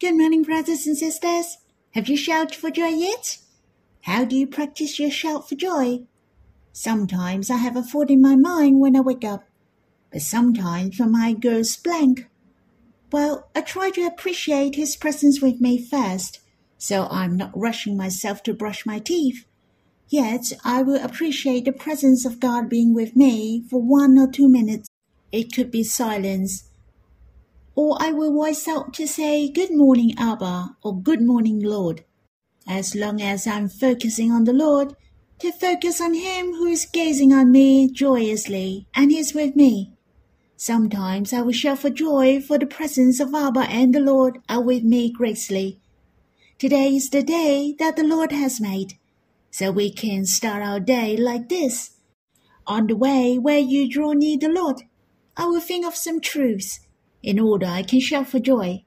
Good morning, brothers and sisters. Have you shouted for joy yet? How do you practice your shout for joy? Sometimes I have a thought in my mind when I wake up, but sometimes my mind goes blank. Well, I try to appreciate His presence with me first, so I'm not rushing myself to brush my teeth. Yet I will appreciate the presence of God being with me for one or two minutes. It could be silence, or I will voice out to say, Good morning, Abba, or Good morning, Lord. As long as I'm focusing on the Lord, to focus on Him who is gazing on me joyously and is with me. Sometimes I will shout for joy for the presence of Abba and the Lord are with me gracefully. Today is the day that the Lord has made, so we can start our day like this. On the way where you draw near the Lord, I will think of some truths in order I can shout for joy.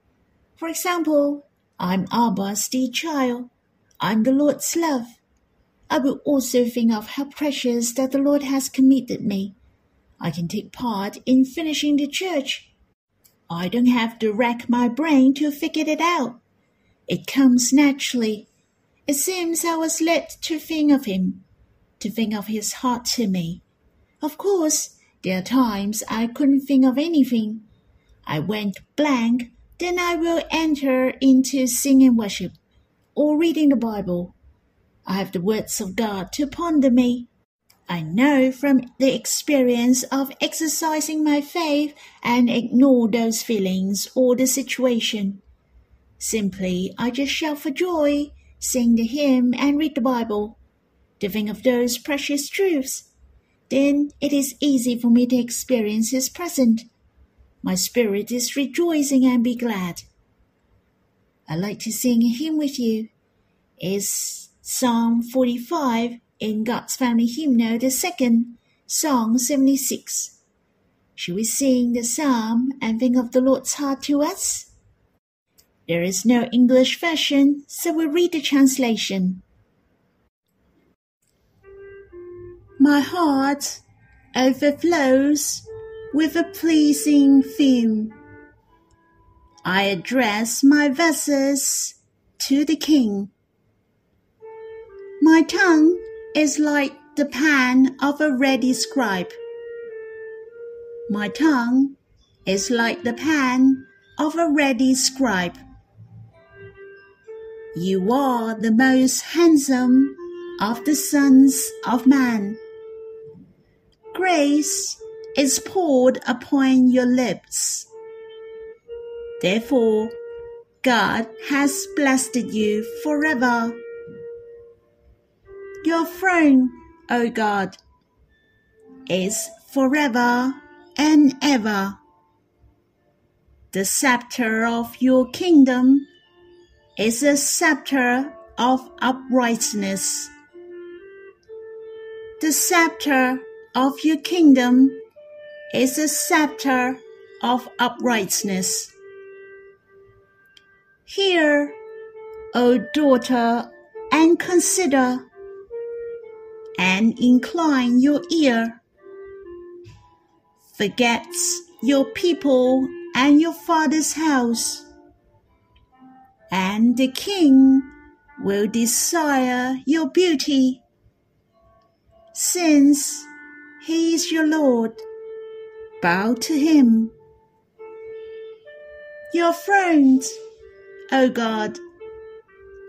For example, I'm Abba's dear child. I'm the Lord's love. I will also think of how precious that the Lord has committed me. I can take part in finishing the church. I don't have to rack my brain to figure it out. It comes naturally. It seems I was led to think of him, to think of his heart to me. Of course, there are times I couldn't think of anything. I went blank, then I will enter into singing worship or reading the Bible. I have the words of God to ponder me. I know from the experience of exercising my faith and ignore those feelings or the situation. Simply, I just shout for joy, sing the hymn, and read the Bible, think of those precious truths. Then it is easy for me to experience His presence my spirit is rejoicing and be glad. I'd like to sing a hymn with you. It's Psalm 45 in God's Family Hymnal, the second, Song 76. Should we sing the psalm and think of the Lord's heart to us? There is no English version, so we'll read the translation. My heart overflows with a pleasing theme. I address my verses to the king. My tongue is like the pen of a ready scribe. My tongue is like the pen of a ready scribe. You are the most handsome of the sons of man. Grace is poured upon your lips. Therefore, God has blessed you forever. Your throne, O God, is forever and ever. The scepter of your kingdom is a scepter of uprightness. The scepter of your kingdom is a scepter of uprightness. Hear, O daughter, and consider, and incline your ear. Forget your people and your father's house, and the king will desire your beauty, since he is your Lord bow to him. Your throne, O God,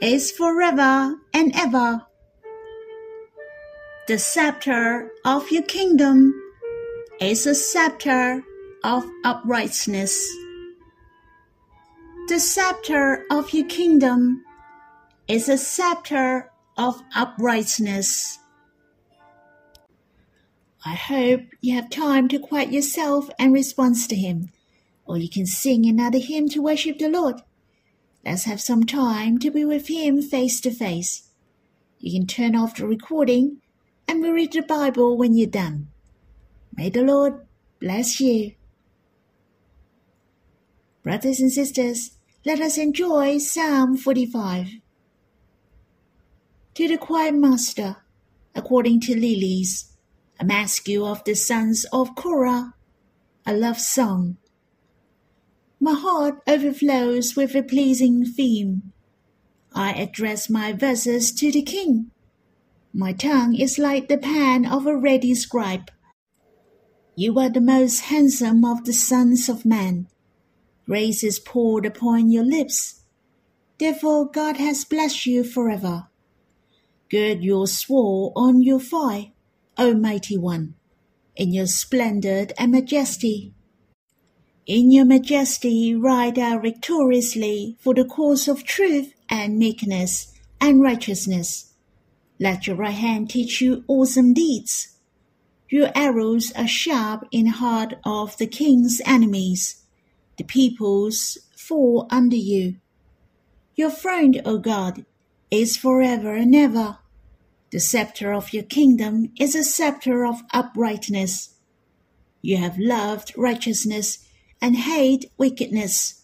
is forever and ever. The scepter of your kingdom is a scepter of uprightness. The scepter of your kingdom is a scepter of uprightness. I hope you have time to quiet yourself and respond to Him, or you can sing another hymn to worship the Lord. Let's have some time to be with Him face to face. You can turn off the recording and we'll read the Bible when you're done. May the Lord bless you. Brothers and sisters, let us enjoy Psalm 45. To the choir master, according to Lilies a maskil of the sons of Korah, a love song. My heart overflows with a pleasing theme. I address my verses to the king. My tongue is like the pen of a ready scribe. You are the most handsome of the sons of men. Grace is poured upon your lips. Therefore God has blessed you forever. Gird your sword on your thigh, O mighty one, in your splendor and majesty. In your majesty ride out victoriously for the cause of truth and meekness and righteousness. Let your right hand teach you awesome deeds. Your arrows are sharp in the heart of the king's enemies. The peoples fall under you. Your throne, O God, is forever and ever. The scepter of your kingdom is a scepter of uprightness. You have loved righteousness and hate wickedness.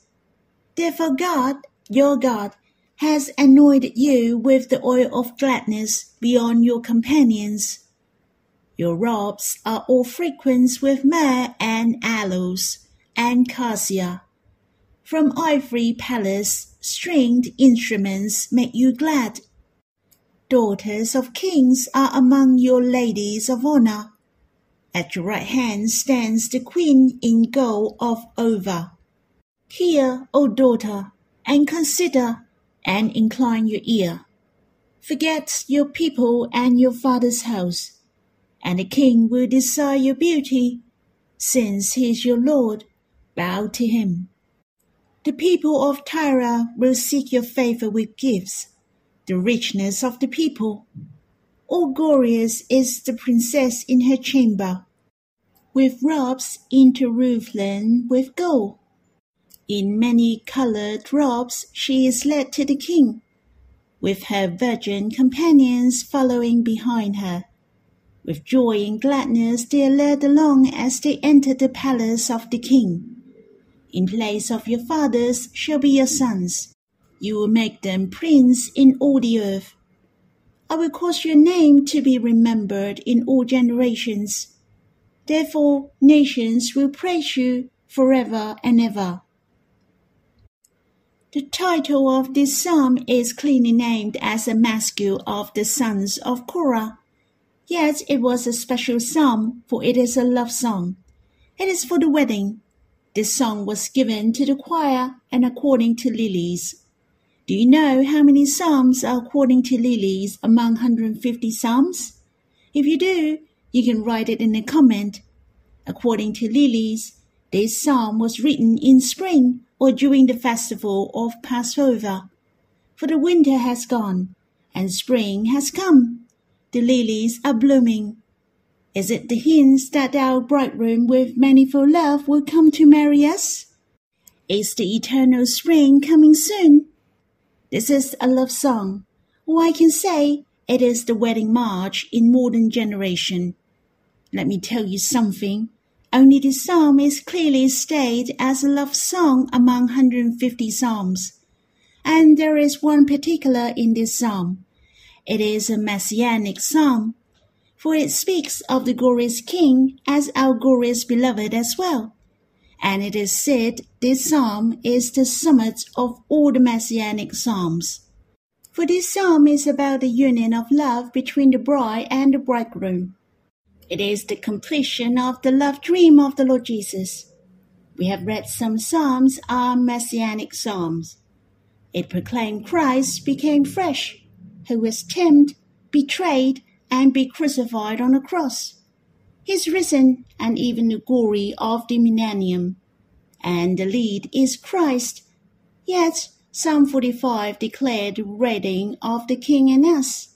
Therefore God, your God, has anointed you with the oil of gladness beyond your companions. Your robes are all frequent with myrrh and aloes and cassia. From ivory palace, stringed instruments make you glad daughters of kings are among your ladies of honor. At your right hand stands the queen in gold of Ophir. Hear, O daughter, and consider, and incline your ear. Forget your people and your father's house, and the king will desire your beauty. Since he is your Lord, bow to him. The people of Tyre will seek your favor with gifts the richness of the people. All glorious is the princess in her chamber, with robes interwoven with gold. In many colored robes she is led to the king, with her virgin companions following behind her. With joy and gladness they are led along as they enter the palace of the king. In place of your fathers shall be your sons, you will make them prince in all the earth. I will cause your name to be remembered in all generations. Therefore, nations will praise you forever and ever. The title of this psalm is clearly named as a maskil of the sons of Korah. Yet it was a special psalm, for it is a love song. It is for the wedding. This song was given to the choir and according to Lilies. Do you know how many psalms are according to Lilies among 150 psalms? If you do, you can write it in a comment. According to Lilies, this psalm was written in spring or during the festival of Passover. For the winter has gone, and spring has come. The lilies are blooming. Is it the hint that our bridegroom with manifold love will come to marry us? Is the eternal spring coming soon? This is a love song, or I can say it is the wedding march in modern generation. Let me tell you something. Only this psalm is clearly stated as a love song among 150 psalms. And there is one particular in this psalm. It is a messianic psalm, for it speaks of the glorious King as our glorious beloved as well and it is said this psalm is the summit of all the messianic psalms. For this psalm is about the union of love between the bride and the bridegroom. It is the completion of the love dream of the Lord Jesus. We have read some psalms are messianic psalms. It proclaimed Christ became flesh, who was tempted, betrayed, and be crucified on a cross is risen and even the glory of the millennium. And the lead is Christ. Yet Psalm 45 declared the reigning of the King and us.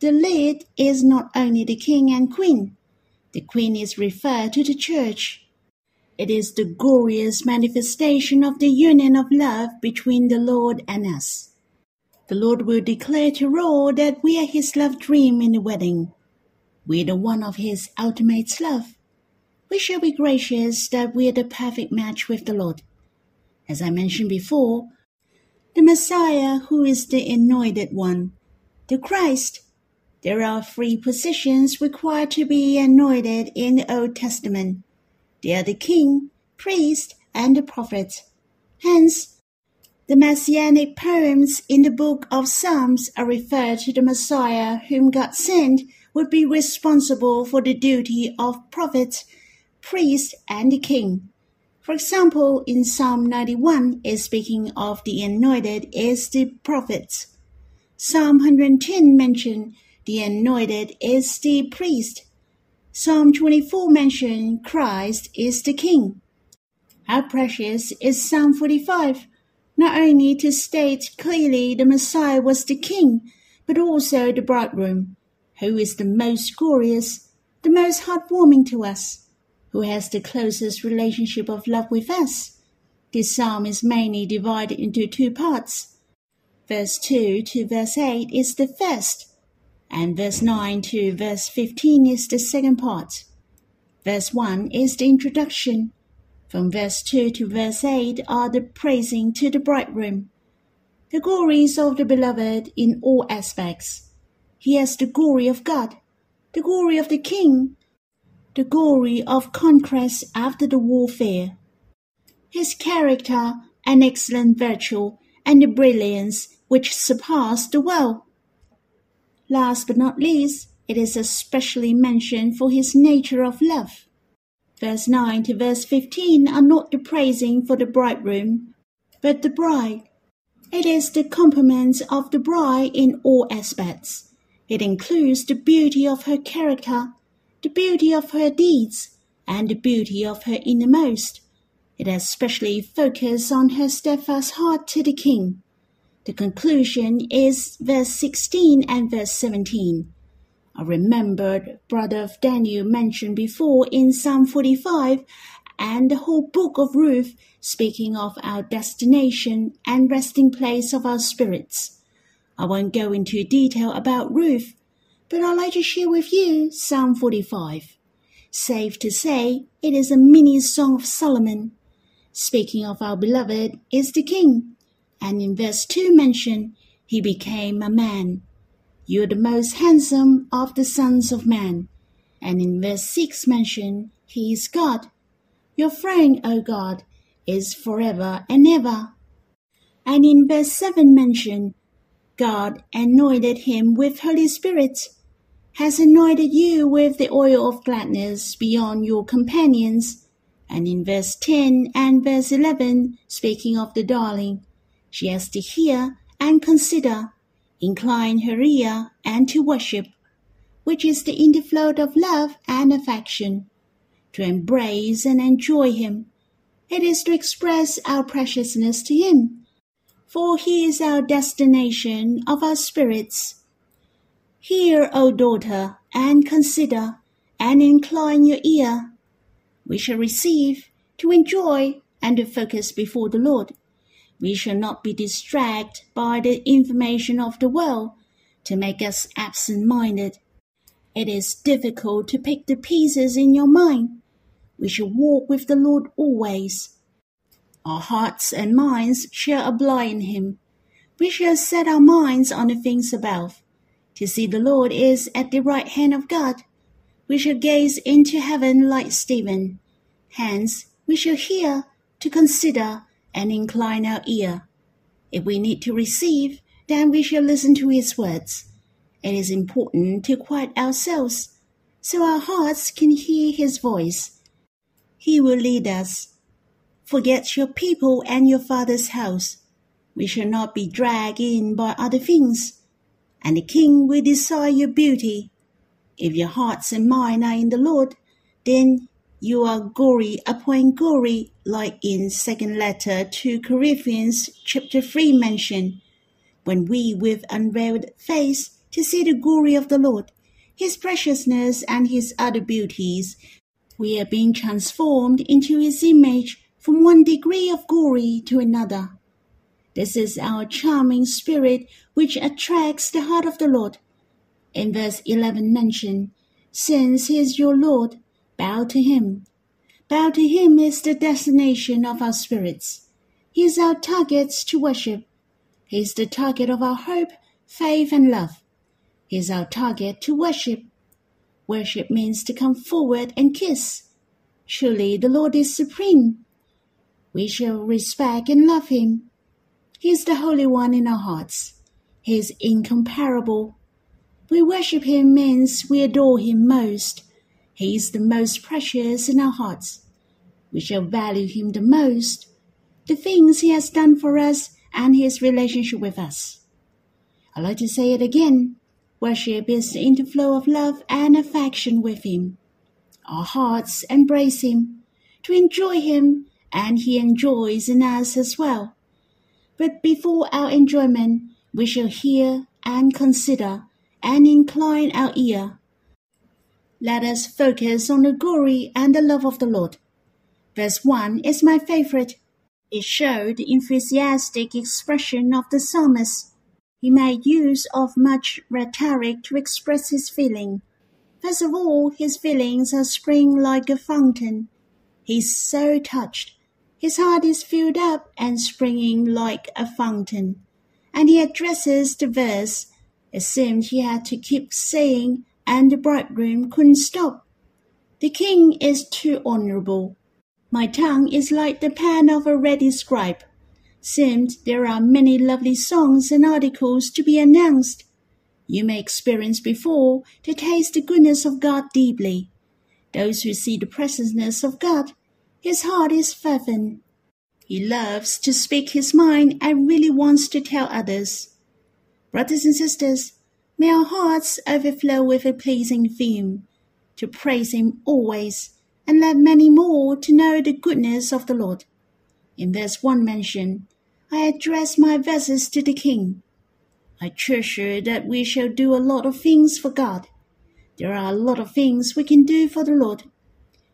The lead is not only the King and Queen. The Queen is referred to the Church. It is the glorious manifestation of the union of love between the Lord and us. The Lord will declare to all that we are his love dream in the wedding. We're the one of His ultimate love. We shall be gracious that we're the perfect match with the Lord. As I mentioned before, the Messiah, who is the anointed one, the Christ. There are three positions required to be anointed in the Old Testament. They are the king, priest, and the prophet. Hence, the messianic poems in the book of Psalms are referred to the Messiah whom God sent would be responsible for the duty of prophet, priest, and king. For example, in Psalm 91 is speaking of the anointed is the prophet. Psalm 110 mention the anointed is the priest. Psalm 24 mention Christ is the king. How precious is Psalm 45, not only to state clearly the Messiah was the king, but also the bridegroom, who is the most glorious, the most heartwarming to us, who has the closest relationship of love with us. This psalm is mainly divided into two parts. Verse 2 to verse 8 is the first, and verse 9 to verse 15 is the second part. Verse 1 is the introduction. From verse 2 to verse 8 are the praising to the bridegroom. The glories of the beloved in all aspects. He has the glory of God, the glory of the king, the glory of conquest after the warfare. His character and excellent virtue and the brilliance which surpass the world. Last but not least, it is especially mentioned for his nature of love. Verse 9 to verse 15 are not the praising for the bridegroom, but the bride. It is the compliment of the bride in all aspects. It includes the beauty of her character, the beauty of her deeds, and the beauty of her innermost. It especially focuses on her steadfast heart to the king. The conclusion is verse 16 and verse 17. I remembered brother Daniel mentioned before in Psalm 45 and the whole book of Ruth speaking of our destination and resting place of our spirits. I won't go into detail about Ruth but I'd like to share with you Psalm 45. Safe to say, it is a mini song of Solomon. Speaking of our beloved is the king, and in verse 2 mention, he became a man. You're the most handsome of the sons of man. And in verse 6 mention, he is God. Your friend, O God, is forever and ever. And in verse 7 mention, God anointed him with Holy Spirit has anointed you with the oil of gladness beyond your companions. And in verse 10 and verse 11, speaking of the darling, she has to hear and consider, incline her ear and to worship, which is the inflow of love and affection, to embrace and enjoy him. It is to express our preciousness to him, for he is our destination of our spirits Hear, O daughter, and consider, and incline your ear. We shall receive, to enjoy, and to focus before the Lord. We shall not be distracted by the information of the world to make us absent minded. It is difficult to pick the pieces in your mind. We shall walk with the Lord always. Our hearts and minds shall abide in Him. We shall set our minds on the things above to see the Lord is at the right hand of God. We shall gaze into heaven like Stephen. Hence, we shall hear, to consider, and incline our ear. If we need to receive, then we shall listen to his words. It is important to quiet ourselves so our hearts can hear his voice. He will lead us. Forget your people and your father's house. We shall not be dragged in by other things and the king will desire your beauty. If your hearts and mind are in the Lord, then you are glory upon glory, like in second letter to Corinthians chapter 3 mentioned, when we with unveiled face to see the glory of the Lord, his preciousness and his other beauties, we are being transformed into his image from one degree of glory to another. This is our charming spirit which attracts the heart of the Lord. In verse 11 mentioned, Since he is your Lord, bow to him. Bow to him is the destination of our spirits. He is our target to worship. He is the target of our hope, faith, and love. He is our target to worship. Worship means to come forward and kiss. Surely the Lord is supreme. We shall respect and love him. He is the Holy One in our hearts. He is incomparable. We worship him means we adore him most. He is the most precious in our hearts. We shall value him the most, the things he has done for us and his relationship with us. I'd like to say it again. Worship is the interflow of love and affection with him. Our hearts embrace him to enjoy him and he enjoys in us as well. But before our enjoyment, we shall hear and consider and incline our ear. Let us focus on the glory and the love of the Lord. Verse 1 is my favorite. It showed the enthusiastic expression of the psalmist. He made use of much rhetoric to express his feeling. First of all, his feelings are spring like a fountain. He's so touched his heart is filled up and springing like a fountain. And he addresses the verse. It seemed he had to keep saying, and the bridegroom couldn't stop. The king is too honorable. My tongue is like the pen of a ready scribe. Seemed there are many lovely songs and articles to be announced. You may experience before to taste the goodness of God deeply. Those who see the preciousness of God his heart is fervent. He loves to speak his mind and really wants to tell others. Brothers and sisters, may our hearts overflow with a pleasing theme, to praise him always, and let many more to know the goodness of the Lord. In verse 1 mentioned, I address my verses to the king. I treasure that we shall do a lot of things for God. There are a lot of things we can do for the Lord.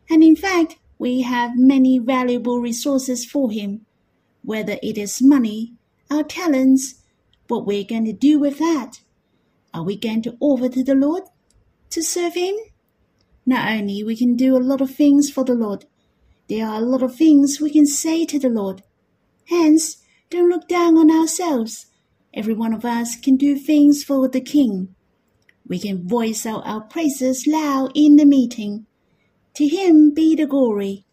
And in fact, we have many valuable resources for him, whether it is money, our talents, what we're going to do with that. Are we going to offer to the Lord to serve him? Not only we can do a lot of things for the Lord, there are a lot of things we can say to the Lord. Hence, don't look down on ourselves. Every one of us can do things for the King. We can voice out our praises loud in the meeting. To him be the glory.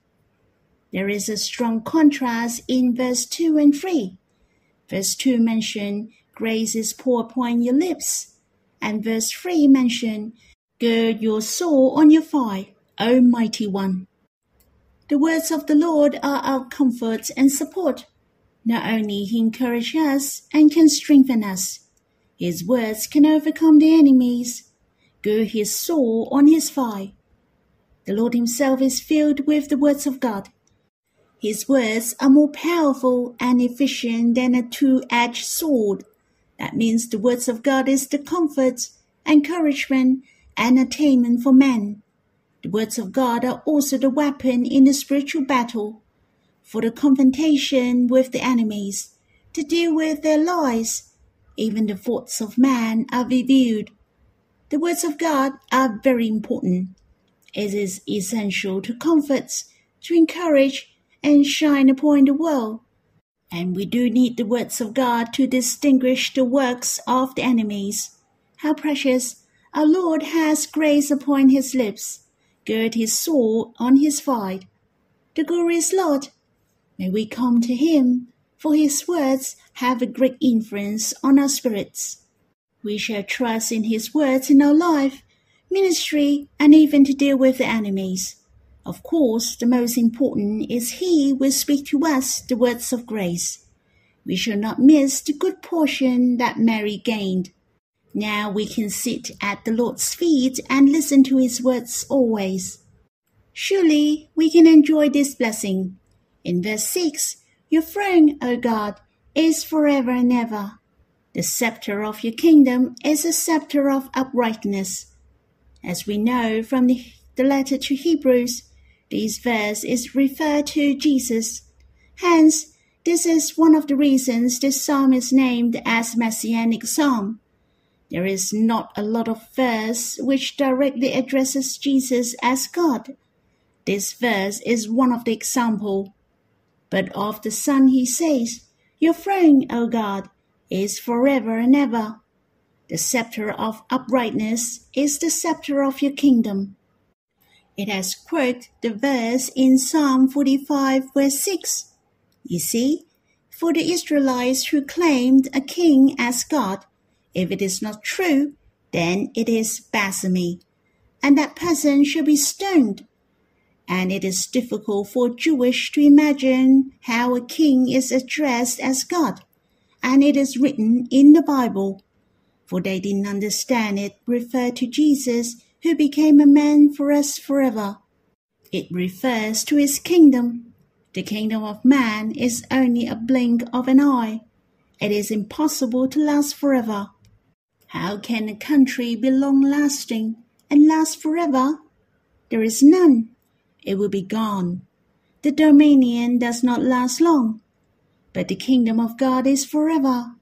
There is a strong contrast in verse 2 and 3. Verse 2 mention grace is poured upon your lips, and verse 3 mention gird your soul on your thigh, O mighty one. The words of the Lord are our comfort and support. Not only he encourages us and can strengthen us, his words can overcome the enemies. Gird his soul on his thigh. The Lord Himself is filled with the words of God. His words are more powerful and efficient than a two edged sword. That means the words of God is the comfort, encouragement, and attainment for men. The words of God are also the weapon in the spiritual battle, for the confrontation with the enemies, to deal with their lies. Even the thoughts of man are revealed. The words of God are very important. It is essential to comfort, to encourage, and shine upon the world. And we do need the words of God to distinguish the works of the enemies. How precious! Our Lord has grace upon his lips, gird his sword on his thigh. The glorious Lord, may we come to him, for his words have a great influence on our spirits. We shall trust in his words in our life ministry, and even to deal with the enemies. Of course, the most important is He will speak to us the words of grace. We shall not miss the good portion that Mary gained. Now we can sit at the Lord's feet and listen to His words always. Surely we can enjoy this blessing. In verse 6, Your throne, O God, is forever and ever. The scepter of your kingdom is a scepter of uprightness. As we know from the, the letter to Hebrews, this verse is referred to Jesus. Hence, this is one of the reasons this psalm is named as Messianic Psalm. There is not a lot of verse which directly addresses Jesus as God. This verse is one of the example. But of the Son he says, Your throne, O God, is forever and ever. The scepter of uprightness is the scepter of your kingdom. It has quoted the verse in Psalm 45, verse 6 You see, for the Israelites who claimed a king as God, if it is not true, then it is blasphemy, and that person shall be stoned. And it is difficult for Jewish to imagine how a king is addressed as God, and it is written in the Bible, for they didn't understand it referred to Jesus who became a man for us forever. It refers to his kingdom. The kingdom of man is only a blink of an eye. It is impossible to last forever. How can a country be long lasting and last forever? There is none. It will be gone. The dominion does not last long, but the kingdom of God is forever.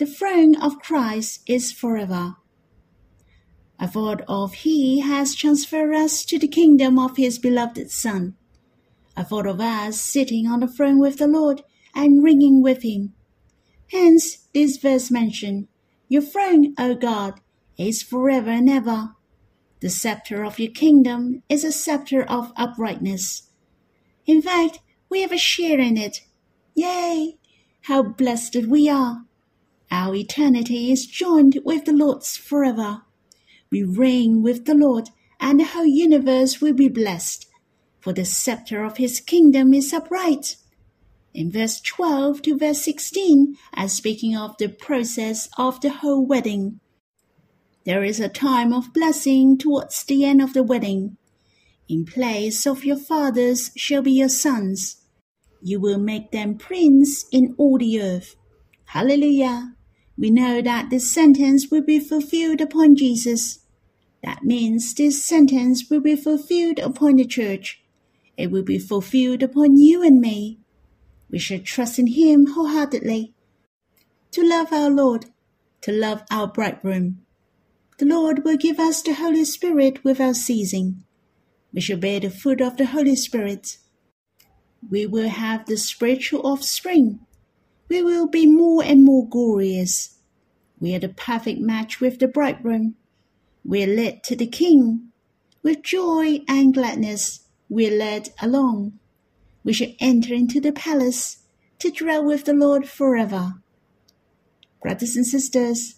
The throne of Christ is forever. A thought of He has transferred us to the kingdom of His beloved Son. A thought of us sitting on the throne with the Lord and reigning with Him. Hence, this verse mentioned, Your throne, O God, is forever and ever. The scepter of your kingdom is a scepter of uprightness. In fact, we have a share in it. Yea, how blessed we are! Our eternity is joined with the Lord's forever. We reign with the Lord, and the whole universe will be blessed, for the scepter of his kingdom is upright. In verse 12 to verse 16, as speaking of the process of the whole wedding, there is a time of blessing towards the end of the wedding. In place of your fathers shall be your sons. You will make them prince in all the earth. Hallelujah. We know that this sentence will be fulfilled upon Jesus. That means this sentence will be fulfilled upon the church. It will be fulfilled upon you and me. We should trust in Him wholeheartedly. To love our Lord, to love our bridegroom. The Lord will give us the Holy Spirit without ceasing. We shall bear the fruit of the Holy Spirit. We will have the spiritual offspring. We will be more and more glorious. We are the perfect match with the bridegroom. We're led to the King. With joy and gladness, we're led along. We shall enter into the palace to dwell with the Lord forever. Brothers and sisters,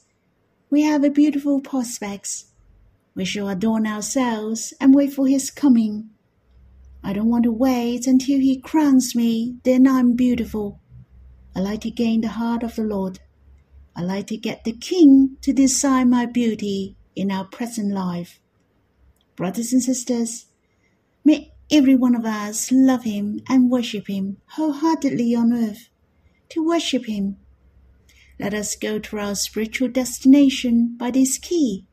we have a beautiful prospect. We shall adorn ourselves and wait for his coming. I don't want to wait until he crowns me, then I'm beautiful. I like to gain the heart of the Lord. I like to get the King to decide my beauty in our present life. Brothers and sisters, may every one of us love Him and worship Him wholeheartedly on earth. To worship Him, let us go to our spiritual destination by this key.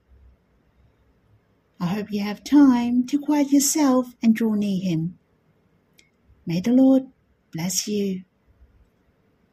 I hope you have time to quiet yourself and draw near Him. May the Lord bless you.